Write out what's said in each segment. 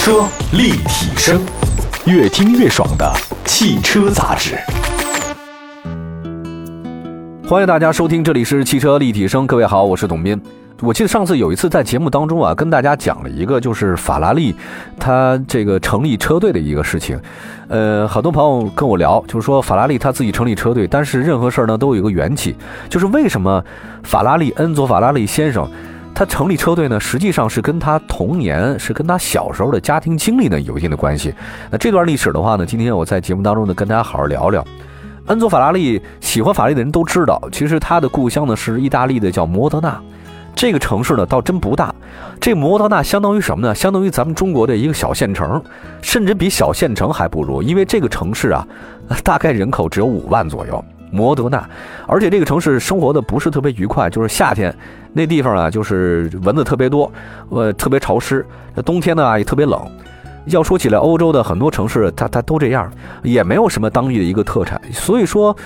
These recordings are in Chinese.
车立体声，越听越爽的汽车杂志。欢迎大家收听，这里是汽车立体声。各位好，我是董斌。我记得上次有一次在节目当中啊，跟大家讲了一个就是法拉利它这个成立车队的一个事情。呃，很多朋友跟我聊，就是说法拉利他自己成立车队，但是任何事儿呢都有一个缘起，就是为什么法拉利恩佐法拉利先生他成立车队呢？实际上是跟他童年，是跟他小时候的家庭经历呢有一定的关系。那这段历史的话呢，今天我在节目当中呢跟大家好好聊聊。恩佐法拉利喜欢法拉利的人都知道，其实他的故乡呢是意大利的叫摩德纳。这个城市呢，倒真不大。这摩德纳相当于什么呢？相当于咱们中国的一个小县城，甚至比小县城还不如。因为这个城市啊，大概人口只有五万左右。摩德纳，而且这个城市生活的不是特别愉快，就是夏天那地方啊，就是蚊子特别多，呃，特别潮湿。冬天呢也特别冷。要说起来，欧洲的很多城市，它它都这样，也没有什么当地的一个特产。所以说。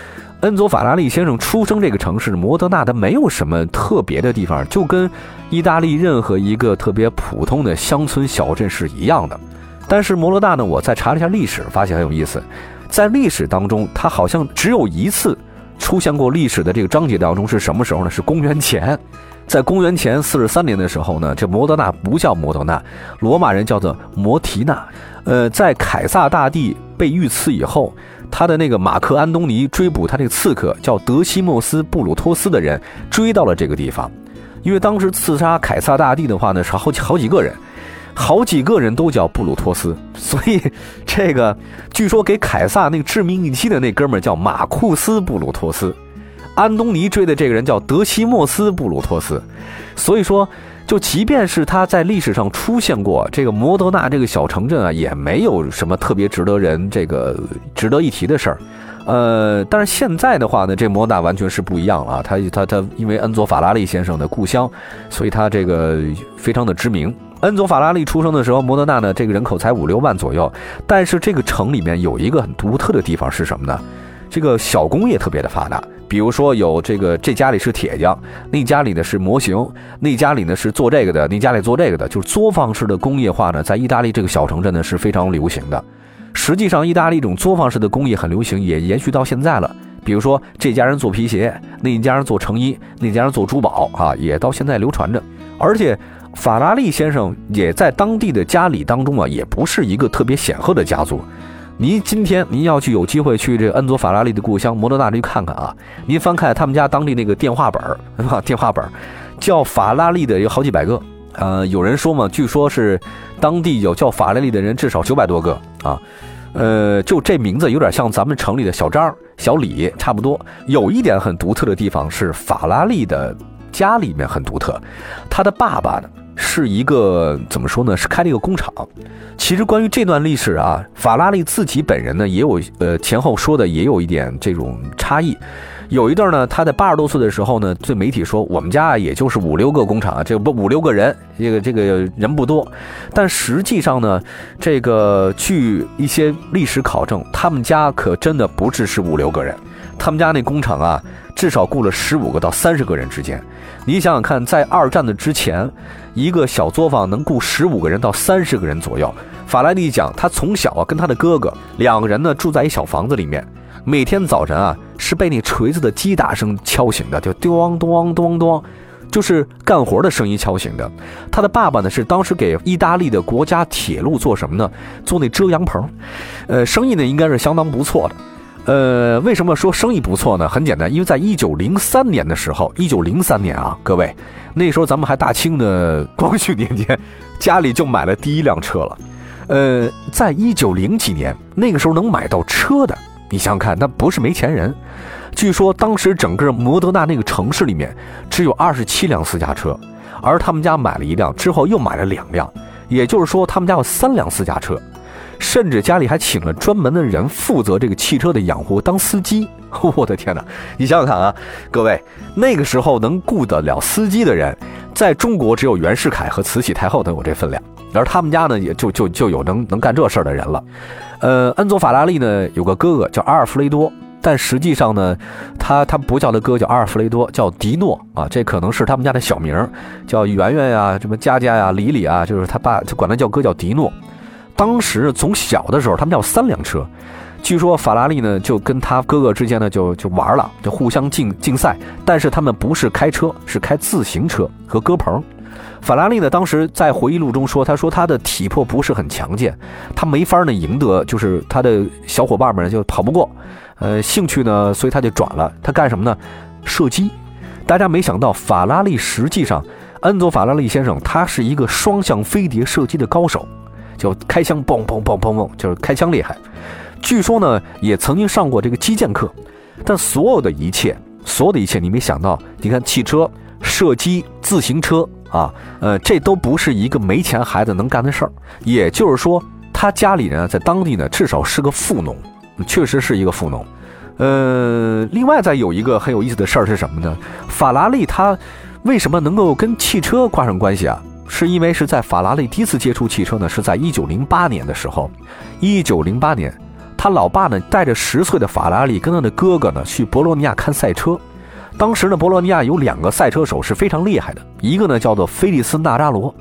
恩佐法拉利先生出生这个城市摩德纳，它没有什么特别的地方，就跟意大利任何一个特别普通的乡村小镇是一样的。但是摩罗纳呢，我再查了一下历史，发现很有意思，在历史当中，它好像只有一次出现过历史的这个章节当中是什么时候呢？是公元前，在公元前四十三年的时候呢，这摩德纳不叫摩德纳，罗马人叫做摩提纳。呃，在凯撒大帝被遇刺以后。他的那个马克安东尼追捕他那个刺客叫德西莫斯布鲁托斯的人追到了这个地方，因为当时刺杀凯撒大帝的话呢是好几好几个人，好几个人都叫布鲁托斯，所以这个据说给凯撒那个致命一击的那哥们儿叫马库斯布鲁托斯，安东尼追的这个人叫德西莫斯布鲁托斯，所以说。就即便是他在历史上出现过这个摩德纳这个小城镇啊，也没有什么特别值得人这个值得一提的事儿，呃，但是现在的话呢，这摩纳完全是不一样了。他他他，因为恩佐法拉利先生的故乡，所以他这个非常的知名。恩佐法拉利出生的时候，摩德纳呢这个人口才五六万左右，但是这个城里面有一个很独特的地方是什么呢？这个小工业特别的发达。比如说有这个，这家里是铁匠，那家里呢是模型，那家里呢是做这个的，那家里做这个的，就是作坊式的工业化呢，在意大利这个小城镇呢是非常流行的。实际上，意大利这种作坊式的工业很流行，也延续到现在了。比如说，这家人做皮鞋，那一家人做成衣，那家人做珠宝，啊，也到现在流传着。而且，法拉利先生也在当地的家里当中啊，也不是一个特别显赫的家族。您今天您要去有机会去这个恩佐法拉利的故乡摩德纳去看看啊！您翻开他们家当地那个电话本儿，电话本儿叫法拉利的有好几百个。呃，有人说嘛，据说是当地有叫法拉利的人至少九百多个啊。呃，就这名字有点像咱们城里的小张、小李差不多。有一点很独特的地方是法拉利的家里面很独特，他的爸爸呢。是一个怎么说呢？是开了一个工厂。其实关于这段历史啊，法拉利自己本人呢也有呃前后说的也有一点这种差异。有一段呢，他在八十多岁的时候呢，对媒体说：“我们家也就是五六个工厂，这不五六个人，这个这个人不多。”但实际上呢，这个据一些历史考证，他们家可真的不只是五六个人，他们家那工厂啊，至少雇了十五个到三十个人之间。你想想看，在二战的之前，一个小作坊能雇十五个人到三十个人左右。法拉利讲，他从小啊跟他的哥哥两个人呢住在一小房子里面，每天早晨啊是被那锤子的击打声敲醒的，就咚咚咚咚，就是干活的声音敲醒的。他的爸爸呢是当时给意大利的国家铁路做什么呢？做那遮阳棚，呃，生意呢应该是相当不错的。呃，为什么说生意不错呢？很简单，因为在一九零三年的时候，一九零三年啊，各位，那时候咱们还大清的光绪年间，家里就买了第一辆车了。呃，在一九零几年，那个时候能买到车的，你想想看，那不是没钱人。据说当时整个摩德纳那个城市里面只有二十七辆私家车，而他们家买了一辆之后又买了两辆，也就是说他们家有三辆私家车。甚至家里还请了专门的人负责这个汽车的养护，当司机。我的天哪！你想想看啊，各位，那个时候能雇得了司机的人，在中国只有袁世凯和慈禧太后都有这分量，而他们家呢，也就就就有能能干这事儿的人了。呃，恩佐法拉利呢有个哥哥叫阿尔弗雷多，但实际上呢，他他不叫他哥叫阿尔弗雷多，叫迪诺啊，这可能是他们家的小名，叫圆圆呀、什么佳佳呀、李李啊，就是他爸就管他叫哥叫迪诺。当时从小的时候，他们要三辆车。据说法拉利呢，就跟他哥哥之间呢，就就玩了，就互相竞竞赛。但是他们不是开车，是开自行车和鸽棚。法拉利呢，当时在回忆录中说，他说他的体魄不是很强健，他没法呢赢得，就是他的小伙伴们就跑不过。呃，兴趣呢，所以他就转了，他干什么呢？射击。大家没想到，法拉利实际上，恩佐法拉利先生他是一个双向飞碟射击的高手，就开枪嘣嘣嘣嘣嘣，就是开枪厉害。据说呢，也曾经上过这个击剑课，但所有的一切，所有的一切，你没想到，你看汽车、射击、自行车啊，呃，这都不是一个没钱孩子能干的事儿。也就是说，他家里人在当地呢，至少是个富农，确实是一个富农。呃，另外再有一个很有意思的事儿是什么呢？法拉利它为什么能够跟汽车挂上关系啊？是因为是在法拉利第一次接触汽车呢，是在一九零八年的时候，一九零八年。他老爸呢，带着十岁的法拉利跟他的哥哥呢去博洛尼亚看赛车。当时呢，博洛尼亚有两个赛车手是非常厉害的，一个呢叫做菲利斯纳扎罗，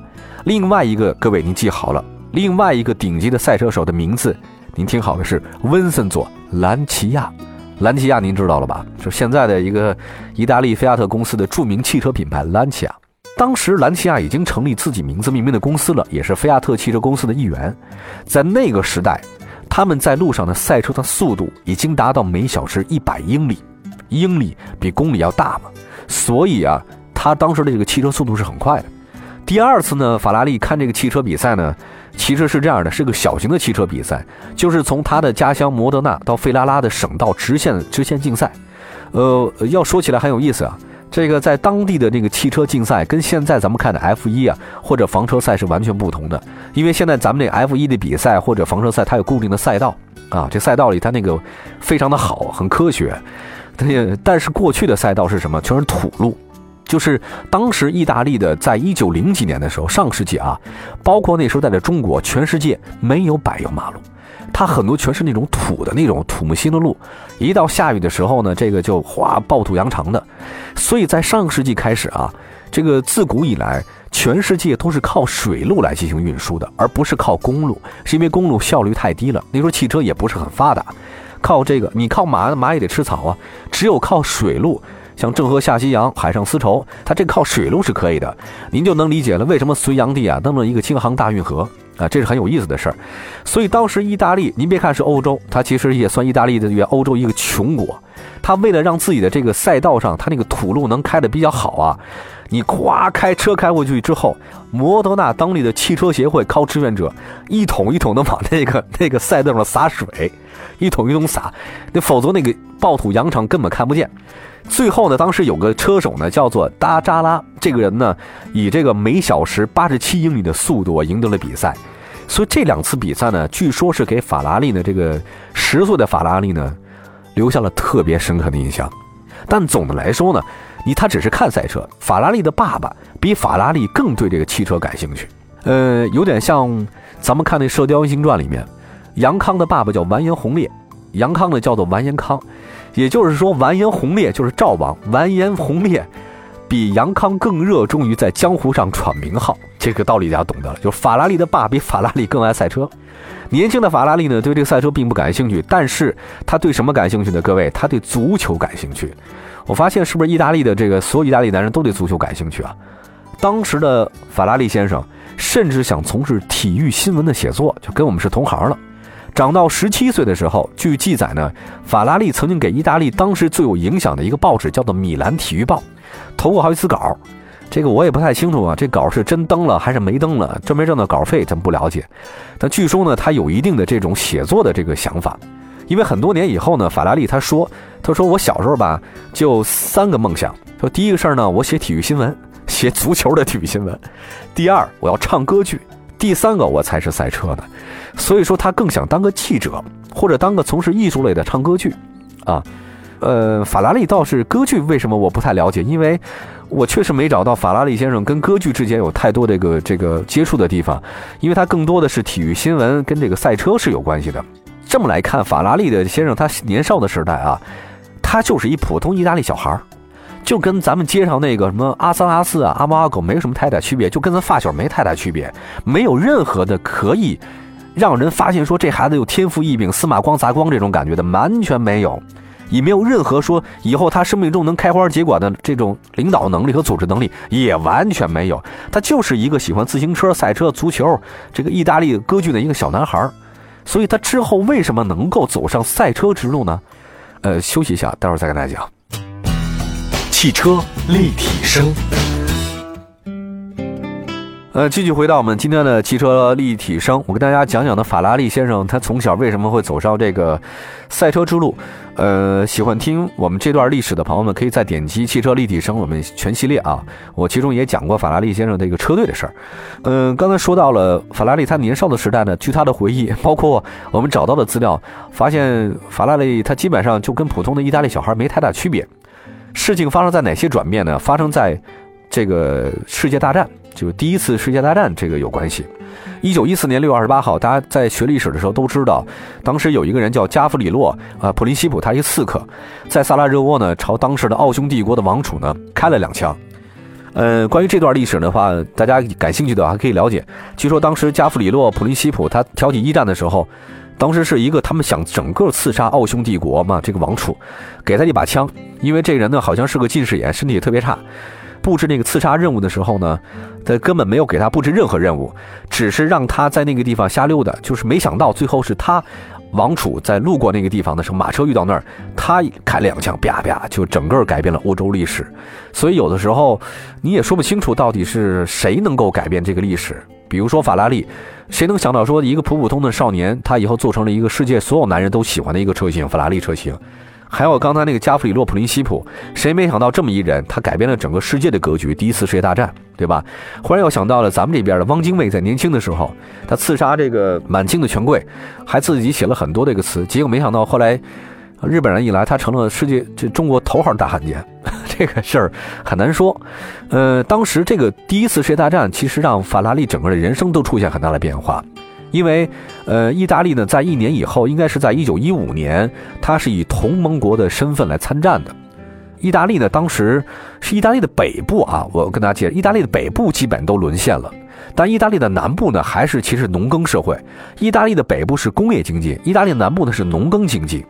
另外一个各位您记好了，另外一个顶级的赛车手的名字，您听好了是温森佐兰奇亚。兰奇亚您知道了吧？就现在的一个意大利菲亚特公司的著名汽车品牌兰奇亚。当时兰奇亚已经成立自己名字命名的公司了，也是菲亚特汽车公司的一员。在那个时代。他们在路上的赛车的速度已经达到每小时一百英里，英里比公里要大嘛，所以啊，他当时的这个汽车速度是很快的。第二次呢，法拉利看这个汽车比赛呢，其实是这样的，是个小型的汽车比赛，就是从他的家乡摩德纳到费拉拉的省道直线直线竞赛。呃，要说起来很有意思啊。这个在当地的这个汽车竞赛，跟现在咱们看的 F 一啊或者房车赛是完全不同的。因为现在咱们这 F 一的比赛或者房车赛，它有固定的赛道啊，这赛道里它那个非常的好，很科学。但是过去的赛道是什么？全是土路，就是当时意大利的，在一九零几年的时候，上世纪啊，包括那时候在中国，全世界没有柏油马路。它很多全是那种土的那种土木新的路，一到下雨的时候呢，这个就哗暴土扬长的。所以在上个世纪开始啊，这个自古以来，全世界都是靠水路来进行运输的，而不是靠公路，是因为公路效率太低了。那时候汽车也不是很发达，靠这个你靠马，马也得吃草啊。只有靠水路，像郑和下西洋、海上丝绸，它这靠水路是可以的。您就能理解了为什么隋炀帝啊弄了一个京杭大运河。啊，这是很有意思的事儿，所以当时意大利，您别看是欧洲，它其实也算意大利的欧洲一个穷国。它为了让自己的这个赛道上，它那个土路能开得比较好啊，你夸开车开过去之后，摩德纳当地的汽车协会靠志愿者一桶一桶的往那个那个赛道上洒水，一桶一桶洒，那否则那个暴土扬场根本看不见。最后呢，当时有个车手呢，叫做达扎拉，这个人呢，以这个每小时八十七英里的速度赢得了比赛。所以这两次比赛呢，据说是给法拉利呢这个十岁的法拉利呢，留下了特别深刻的印象。但总的来说呢，你他只是看赛车，法拉利的爸爸比法拉利更对这个汽车感兴趣。呃，有点像咱们看那《射雕英雄传》里面，杨康的爸爸叫完颜洪烈，杨康呢叫做完颜康。也就是说，完颜洪烈就是赵王。完颜洪烈比杨康更热衷于在江湖上闯名号，这个道理大家懂得了。就是法拉利的爸比法拉利更爱赛车。年轻的法拉利呢，对这个赛车并不感兴趣，但是他对什么感兴趣呢？各位，他对足球感兴趣。我发现是不是意大利的这个所有意大利男人都对足球感兴趣啊？当时的法拉利先生甚至想从事体育新闻的写作，就跟我们是同行了。长到十七岁的时候，据记载呢，法拉利曾经给意大利当时最有影响的一个报纸叫做《米兰体育报》，投过好几次稿。这个我也不太清楚啊，这稿是真登了还是没登了，挣没挣到稿费咱不了解。但据说呢，他有一定的这种写作的这个想法，因为很多年以后呢，法拉利他说，他说我小时候吧就三个梦想，说第一个事儿呢，我写体育新闻，写足球的体育新闻；第二，我要唱歌剧；第三个，我才是赛车的。所以说他更想当个记者，或者当个从事艺术类的唱歌剧，啊，呃，法拉利倒是歌剧为什么我不太了解，因为我确实没找到法拉利先生跟歌剧之间有太多这个这个接触的地方，因为他更多的是体育新闻跟这个赛车是有关系的。这么来看，法拉利的先生他年少的时代啊，他就是一普通意大利小孩儿，就跟咱们街上那个什么阿三阿四啊、阿猫阿狗没什么太大区别，就跟咱发小没太大区别，没有任何的可以。让人发现说这孩子有天赋异禀、司马光砸光这种感觉的，完全没有。也没有任何说以后他生命中能开花结果的这种领导能力和组织能力，也完全没有。他就是一个喜欢自行车、赛车、足球，这个意大利歌剧的一个小男孩。所以他之后为什么能够走上赛车之路呢？呃，休息一下，待会儿再跟大家讲。汽车立体声。呃，继续回到我们今天的汽车立体声，我跟大家讲讲的法拉利先生，他从小为什么会走上这个赛车之路？呃，喜欢听我们这段历史的朋友们，可以再点击汽车立体声我们全系列啊，我其中也讲过法拉利先生这个车队的事儿。嗯，刚才说到了法拉利，他年少的时代呢，据他的回忆，包括我们找到的资料，发现法拉利他基本上就跟普通的意大利小孩没太大区别。事情发生在哪些转变呢？发生在这个世界大战。就第一次世界大战这个有关系。一九一四年六月二十八号，大家在学历史的时候都知道，当时有一个人叫加弗里洛啊普林西普，他一刺客，在萨拉热窝呢朝当时的奥匈帝国的王储呢开了两枪。呃，关于这段历史的话，大家感兴趣的话可以了解。据说当时加弗里洛普林西普他挑起一战的时候，当时是一个他们想整个刺杀奥匈帝国嘛，这个王储给他一把枪，因为这个人呢好像是个近视眼，身体也特别差。布置那个刺杀任务的时候呢，他根本没有给他布置任何任务，只是让他在那个地方瞎溜达。就是没想到最后是他，王储在路过那个地方的时候，马车遇到那儿，他开两枪，啪啪，就整个改变了欧洲历史。所以有的时候你也说不清楚到底是谁能够改变这个历史。比如说法拉利，谁能想到说一个普普通的少年，他以后做成了一个世界所有男人都喜欢的一个车型——法拉利车型。还有刚才那个加弗里洛普林西普，谁没想到这么一人，他改变了整个世界的格局。第一次世界大战，对吧？忽然又想到了咱们这边的汪精卫，在年轻的时候，他刺杀这个满清的权贵，还自己写了很多这个词。结果没想到后来，日本人一来，他成了世界这中国头号大汉奸。这个事儿很难说。呃，当时这个第一次世界大战，其实让法拉利整个的人生都出现很大的变化。因为，呃，意大利呢，在一年以后，应该是在一九一五年，它是以同盟国的身份来参战的。意大利呢，当时是意大利的北部啊，我跟大家介绍，意大利的北部基本都沦陷了，但意大利的南部呢，还是其实农耕社会。意大利的北部是工业经济，意大利南部呢是农耕经济。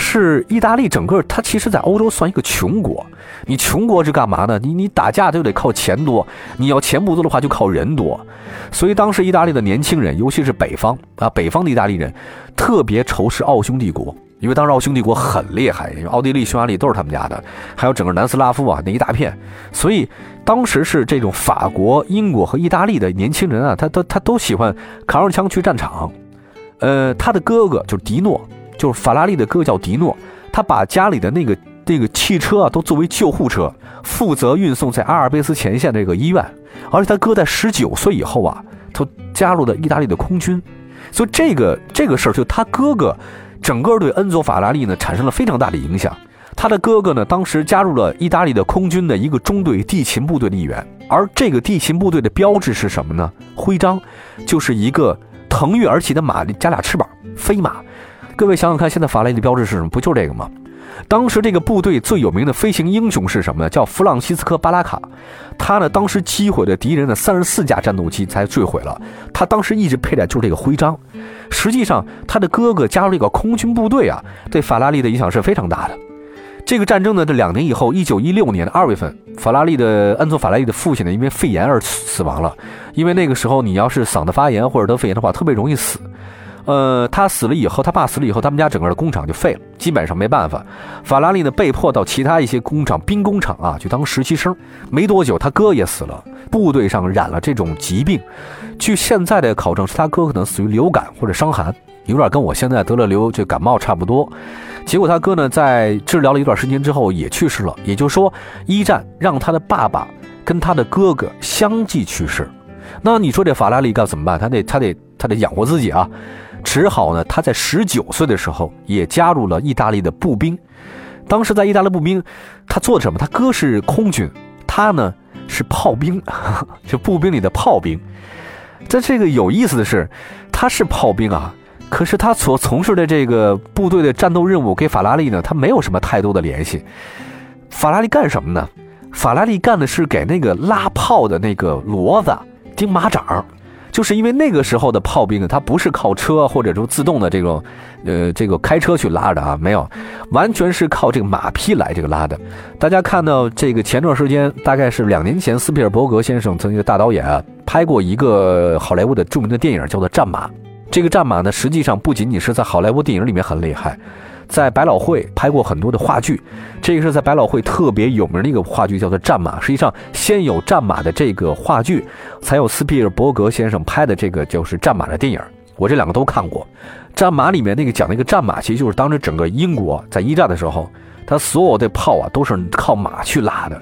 是意大利整个，它其实，在欧洲算一个穷国。你穷国是干嘛呢？你你打架就得靠钱多，你要钱不多的话，就靠人多。所以当时意大利的年轻人，尤其是北方啊，北方的意大利人，特别仇视奥匈帝国，因为当时奥匈帝国很厉害，因为奥地利、匈牙利都是他们家的，还有整个南斯拉夫啊那一大片。所以当时是这种法国、英国和意大利的年轻人啊，他他他都喜欢扛着枪去战场。呃，他的哥哥就是迪诺。就是法拉利的哥叫迪诺，他把家里的那个那个汽车啊，都作为救护车，负责运送在阿尔卑斯前线这个医院。而且他哥在十九岁以后啊，他加入了意大利的空军。所以这个这个事儿，就他哥哥，整个对恩佐法拉利呢产生了非常大的影响。他的哥哥呢，当时加入了意大利的空军的一个中队地勤部队的一员。而这个地勤部队的标志是什么呢？徽章就是一个腾跃而起的马加俩翅膀，飞马。各位想想看，现在法拉利的标志是什么？不就是这个吗？当时这个部队最有名的飞行英雄是什么呢？叫弗朗西斯科·巴拉卡。他呢，当时击毁了敌人的三十四架战斗机才坠毁了。他当时一直佩戴就是这个徽章。实际上，他的哥哥加入这个空军部队啊，对法拉利的影响是非常大的。这个战争呢，这两年以后，一九一六年的二月份，法拉利的恩佐·法拉利的父亲呢，因为肺炎而死亡了。因为那个时候，你要是嗓子发炎或者得肺炎的话，特别容易死。呃，他死了以后，他爸死了以后，他们家整个的工厂就废了，基本上没办法。法拉利呢，被迫到其他一些工厂、兵工厂啊去当实习生。没多久，他哥也死了，部队上染了这种疾病。据现在的考证，是他哥可能死于流感或者伤寒，有点跟我现在得了流这感冒差不多。结果他哥呢，在治疗了一段时间之后也去世了。也就是说，一战让他的爸爸跟他的哥哥相继去世。那你说这法拉利该怎么办？他得他得他得养活自己啊。只好呢，他在十九岁的时候也加入了意大利的步兵。当时在意大利步兵，他做什么？他哥是空军，他呢是炮兵，就步兵里的炮兵。在这个有意思的是，他是炮兵啊，可是他所从事的这个部队的战斗任务，跟法拉利呢，他没有什么太多的联系。法拉利干什么呢？法拉利干的是给那个拉炮的那个骡子钉马掌。就是因为那个时候的炮兵呢，它不是靠车或者说自动的这种，呃，这个开车去拉的啊，没有，完全是靠这个马匹来这个拉的。大家看到这个前段时间，大概是两年前，斯皮尔伯格先生曾经大导演啊拍过一个好莱坞的著名的电影，叫做《战马》。这个战马呢，实际上不仅仅是在好莱坞电影里面很厉害，在百老汇拍过很多的话剧。这个是在百老汇特别有名的一个话剧，叫做《战马》。实际上，先有《战马》的这个话剧，才有斯皮尔伯格先生拍的这个就是《战马》的电影。我这两个都看过，《战马》里面那个讲那个战马，其实就是当时整个英国在一战的时候，他所有的炮啊都是靠马去拉的。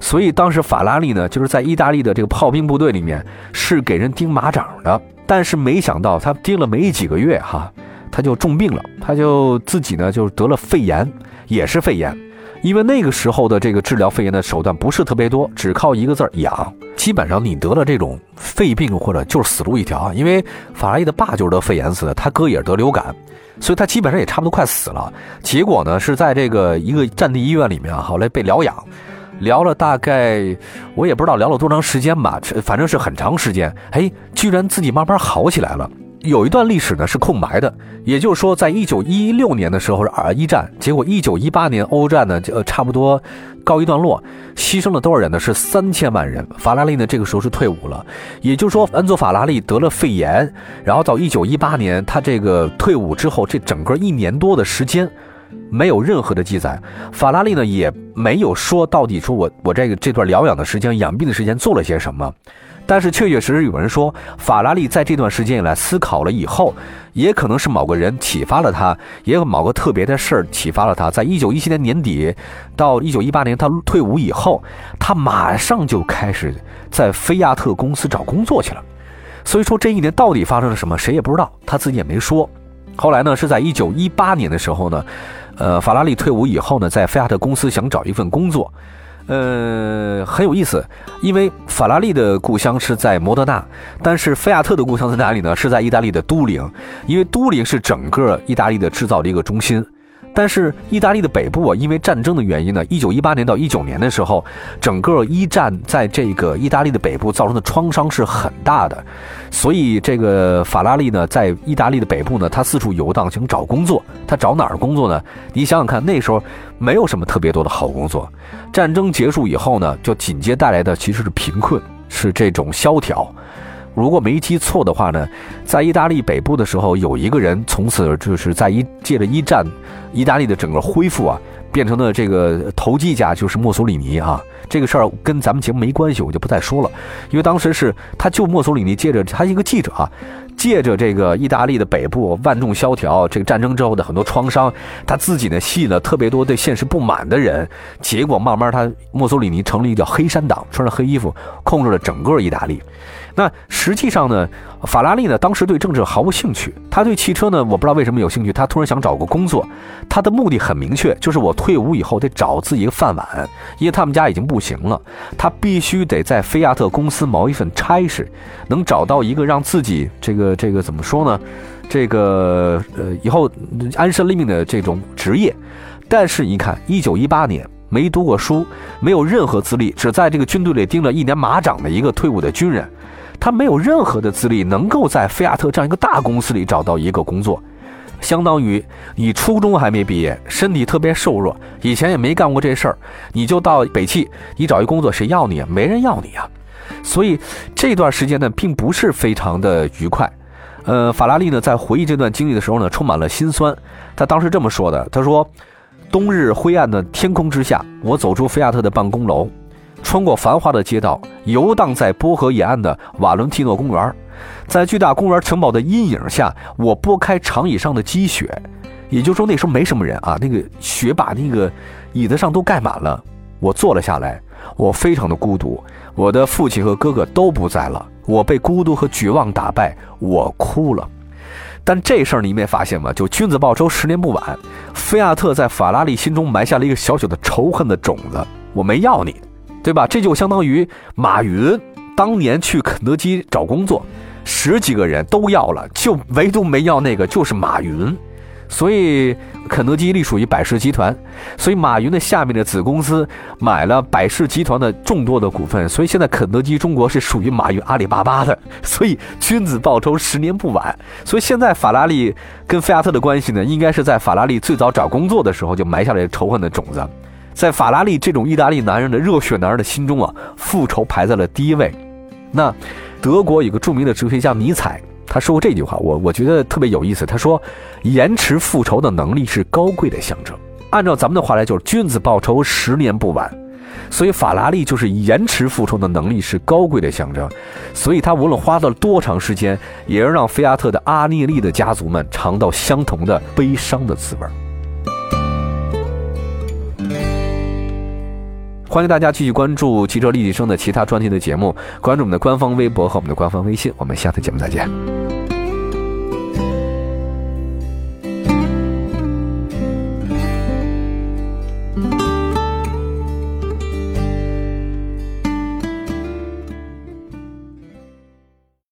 所以当时法拉利呢，就是在意大利的这个炮兵部队里面是给人钉马掌的。但是没想到，他盯了没几个月，哈，他就重病了，他就自己呢就得了肺炎，也是肺炎。因为那个时候的这个治疗肺炎的手段不是特别多，只靠一个字儿养。基本上你得了这种肺病或者就是死路一条。因为法拉利的爸就是得肺炎死的，他哥也是得流感，所以他基本上也差不多快死了。结果呢是在这个一个战地医院里面啊，后来被疗养。聊了大概，我也不知道聊了多长时间吧，反正是很长时间。哎，居然自己慢慢好起来了。有一段历史呢是空白的，也就是说，在一九一六年的时候是二一战，结果一九一八年欧战呢就差不多告一段落，牺牲了多少人呢？是三千万人。法拉利呢这个时候是退伍了，也就是说，恩佐法拉利得了肺炎，然后到一九一八年他这个退伍之后，这整个一年多的时间。没有任何的记载，法拉利呢也没有说到底说我我这个这段疗养的时间、养病的时间做了些什么，但是确确实实有人说，法拉利在这段时间以来思考了以后，也可能是某个人启发了他，也有某个特别的事儿启发了他，在一九一七年年底到一九一八年他退伍以后，他马上就开始在菲亚特公司找工作去了，所以说这一年到底发生了什么，谁也不知道，他自己也没说。后来呢，是在一九一八年的时候呢，呃，法拉利退伍以后呢，在菲亚特公司想找一份工作，呃，很有意思，因为法拉利的故乡是在摩德纳，但是菲亚特的故乡在哪里呢？是在意大利的都灵，因为都灵是整个意大利的制造的一个中心。但是意大利的北部啊，因为战争的原因呢，一九一八年到一九年的时候，整个一战在这个意大利的北部造成的创伤是很大的，所以这个法拉利呢，在意大利的北部呢，他四处游荡，想找工作。他找哪儿工作呢？你想想看，那时候没有什么特别多的好工作。战争结束以后呢，就紧接带来的其实是贫困，是这种萧条。如果没记错的话呢，在意大利北部的时候，有一个人从此就是在一借着一战，意大利的整个恢复啊，变成了这个投机家，就是墨索里尼啊。这个事儿跟咱们节目没关系，我就不再说了。因为当时是他就墨索里尼借着他一个记者啊，借着这个意大利的北部万众萧条，这个战争之后的很多创伤，他自己呢吸引了特别多对现实不满的人，结果慢慢他墨索里尼成立一个叫黑山党，穿着黑衣服控制了整个意大利。那实际上呢，法拉利呢当时对政治毫无兴趣，他对汽车呢我不知道为什么有兴趣，他突然想找个工作，他的目的很明确，就是我退伍以后得找自己一个饭碗，因为他们家已经不行了，他必须得在菲亚特公司谋一份差事，能找到一个让自己这个这个怎么说呢，这个呃以后安身立命的这种职业。但是你看，一九一八年。没读过书，没有任何资历，只在这个军队里盯了一年马掌的一个退伍的军人，他没有任何的资历，能够在菲亚特这样一个大公司里找到一个工作，相当于你初中还没毕业，身体特别瘦弱，以前也没干过这事儿，你就到北汽，你找一工作，谁要你啊？没人要你啊！所以这段时间呢，并不是非常的愉快。呃，法拉利呢，在回忆这段经历的时候呢，充满了心酸。他当时这么说的，他说。冬日灰暗的天空之下，我走出菲亚特的办公楼，穿过繁华的街道，游荡在波河沿岸的瓦伦蒂诺公园。在巨大公园城堡的阴影下，我拨开长椅上的积雪，也就是说那时候没什么人啊，那个雪把那个椅子上都盖满了。我坐了下来，我非常的孤独，我的父亲和哥哥都不在了，我被孤独和绝望打败，我哭了。但这事儿你没发现吗？就君子报仇，十年不晚。菲亚特在法拉利心中埋下了一个小小的仇恨的种子。我没要你，对吧？这就相当于马云当年去肯德基找工作，十几个人都要了，就唯独没要那个，就是马云。所以肯德基隶属于百事集团，所以马云的下面的子公司买了百事集团的众多的股份，所以现在肯德基中国是属于马云阿里巴巴的。所以君子报仇，十年不晚。所以现在法拉利跟菲亚特的关系呢，应该是在法拉利最早找工作的时候就埋下了仇恨的种子，在法拉利这种意大利男人的热血男人的心中啊，复仇排在了第一位。那德国有个著名的哲学家尼采。他说过这句话，我我觉得特别有意思。他说：“延迟复仇的能力是高贵的象征。”按照咱们的话来，就是君子报仇，十年不晚。所以法拉利就是延迟复仇的能力是高贵的象征。所以他无论花了多长时间，也要让菲亚特的阿涅利的家族们尝到相同的悲伤的滋味。欢迎大家继续关注汽车立体声的其他专题的节目，关注我们的官方微博和我们的官方微信。我们下次节目再见。